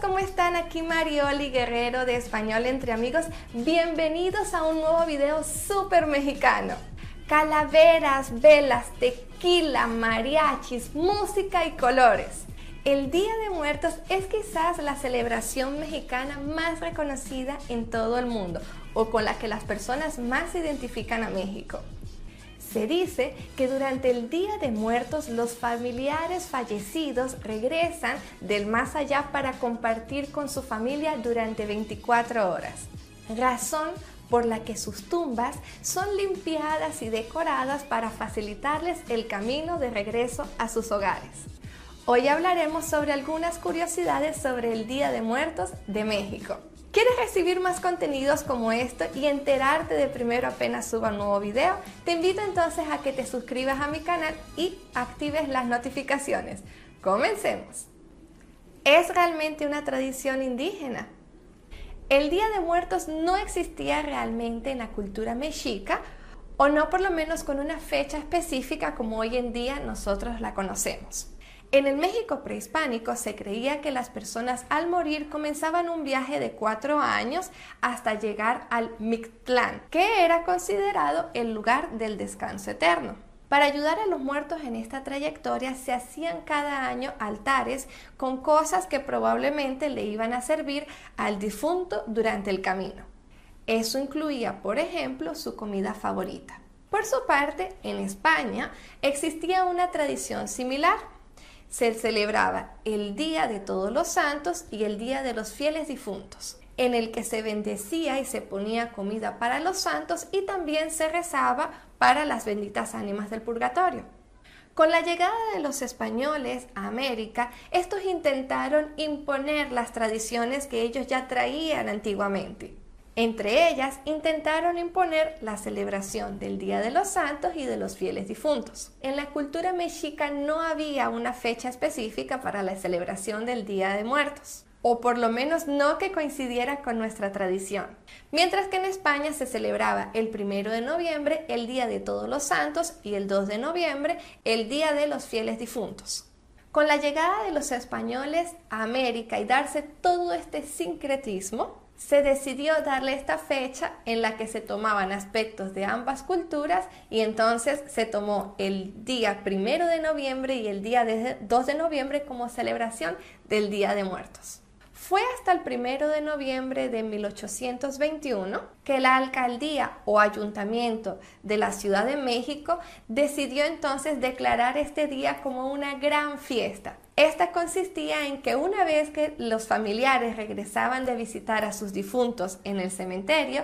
¿cómo están? Aquí Marioli Guerrero de Español Entre Amigos. Bienvenidos a un nuevo video súper mexicano. Calaveras, velas, tequila, mariachis, música y colores. El Día de Muertos es quizás la celebración mexicana más reconocida en todo el mundo o con la que las personas más identifican a México. Se dice que durante el Día de Muertos los familiares fallecidos regresan del más allá para compartir con su familia durante 24 horas, razón por la que sus tumbas son limpiadas y decoradas para facilitarles el camino de regreso a sus hogares. Hoy hablaremos sobre algunas curiosidades sobre el Día de Muertos de México. ¿Quieres recibir más contenidos como esto y enterarte de primero apenas suba un nuevo video? Te invito entonces a que te suscribas a mi canal y actives las notificaciones. Comencemos. ¿Es realmente una tradición indígena? El Día de Muertos no existía realmente en la cultura mexica, o no por lo menos con una fecha específica como hoy en día nosotros la conocemos. En el México prehispánico se creía que las personas al morir comenzaban un viaje de cuatro años hasta llegar al Mictlán, que era considerado el lugar del descanso eterno. Para ayudar a los muertos en esta trayectoria se hacían cada año altares con cosas que probablemente le iban a servir al difunto durante el camino. Eso incluía, por ejemplo, su comida favorita. Por su parte, en España existía una tradición similar se celebraba el Día de Todos los Santos y el Día de los Fieles Difuntos, en el que se bendecía y se ponía comida para los santos y también se rezaba para las benditas ánimas del purgatorio. Con la llegada de los españoles a América, estos intentaron imponer las tradiciones que ellos ya traían antiguamente. Entre ellas, intentaron imponer la celebración del Día de los Santos y de los fieles difuntos. En la cultura mexica no había una fecha específica para la celebración del Día de Muertos, o por lo menos no que coincidiera con nuestra tradición. Mientras que en España se celebraba el primero de noviembre el Día de Todos los Santos y el 2 de noviembre el Día de los Fieles Difuntos. Con la llegada de los españoles a América y darse todo este sincretismo, se decidió darle esta fecha en la que se tomaban aspectos de ambas culturas y entonces se tomó el día primero de noviembre y el día 2 de noviembre como celebración del Día de Muertos. Fue hasta el primero de noviembre de 1821 que la alcaldía o ayuntamiento de la Ciudad de México decidió entonces declarar este día como una gran fiesta. Esta consistía en que una vez que los familiares regresaban de visitar a sus difuntos en el cementerio,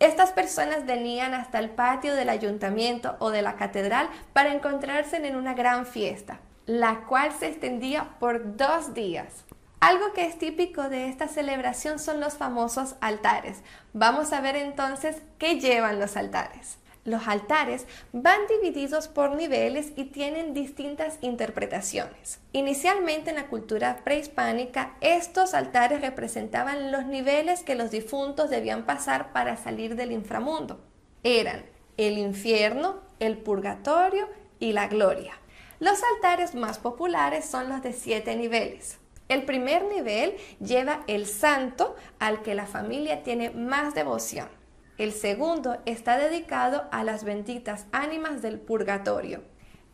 estas personas venían hasta el patio del ayuntamiento o de la catedral para encontrarse en una gran fiesta, la cual se extendía por dos días. Algo que es típico de esta celebración son los famosos altares. Vamos a ver entonces qué llevan los altares. Los altares van divididos por niveles y tienen distintas interpretaciones. Inicialmente en la cultura prehispánica, estos altares representaban los niveles que los difuntos debían pasar para salir del inframundo. Eran el infierno, el purgatorio y la gloria. Los altares más populares son los de siete niveles. El primer nivel lleva el santo al que la familia tiene más devoción. El segundo está dedicado a las benditas ánimas del purgatorio.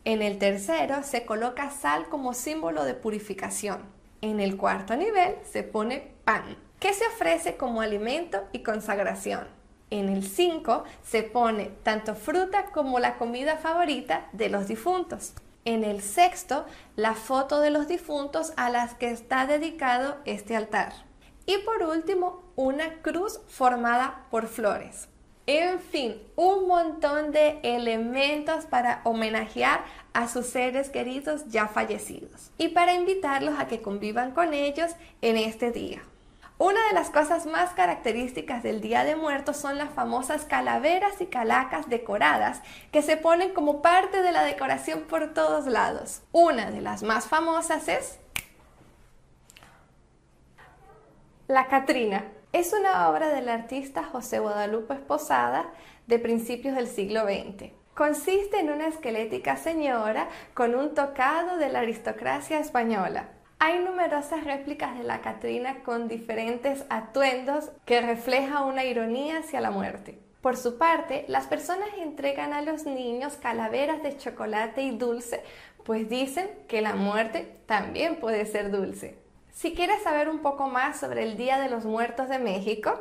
En el tercero se coloca sal como símbolo de purificación. En el cuarto nivel se pone pan, que se ofrece como alimento y consagración. En el 5 se pone tanto fruta como la comida favorita de los difuntos en el sexto la foto de los difuntos a las que está dedicado este altar. Y por último, una cruz formada por flores. En fin, un montón de elementos para homenajear a sus seres queridos ya fallecidos y para invitarlos a que convivan con ellos en este día. Una de las cosas más características del Día de Muertos son las famosas calaveras y calacas decoradas que se ponen como parte de la decoración por todos lados. Una de las más famosas es La Catrina. Es una obra del artista José Guadalupe Esposada de principios del siglo XX. Consiste en una esquelética señora con un tocado de la aristocracia española Hay numerosas réplicas de la Catrina con diferentes atuendos que refleja una ironía hacia la muerte. Por su parte, las personas entregan a los niños calaveras de chocolate y dulce, pues dicen que la muerte también puede ser dulce. Si quieres saber un poco más sobre el Día de los Muertos de México,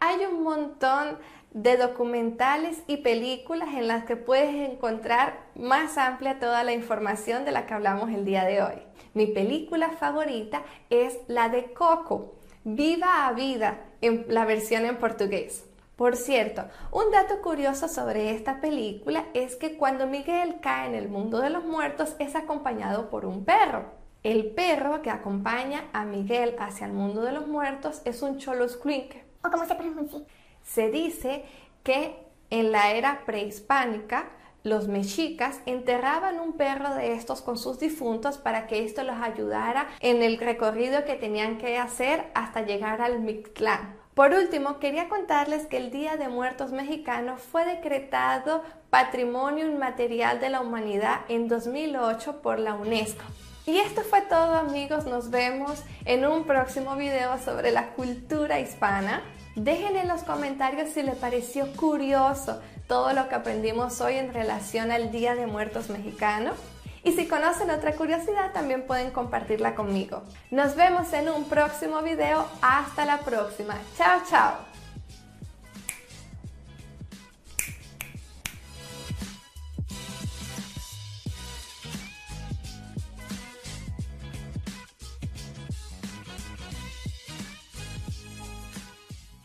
hay un montón de documentales y películas en las que puedes encontrar más amplia toda la información de la que hablamos el día de hoy. Mi película favorita es la de Coco, Viva a Vida, en la versión en portugués. Por cierto, un dato curioso sobre esta película es que cuando Miguel cae en el mundo de los muertos es acompañado por un perro. El perro que acompaña a Miguel hacia el mundo de los muertos es un choloscuinque. ¿O cómo se pronuncia? Se dice que en la era prehispánica los mexicas enterraban un perro de estos con sus difuntos para que esto los ayudara en el recorrido que tenían que hacer hasta llegar al Mictlán. Por último, quería contarles que el Día de Muertos Mexicano fue decretado Patrimonio Inmaterial de la Humanidad en 2008 por la UNESCO. Y esto fue todo amigos, nos vemos en un próximo video sobre la cultura hispana. Dejen en los comentarios si les pareció curioso todo lo que aprendimos hoy en relación al Día de Muertos Mexicano. Y si conocen otra curiosidad, también pueden compartirla conmigo. Nos vemos en un próximo video. Hasta la próxima. Chao, chao.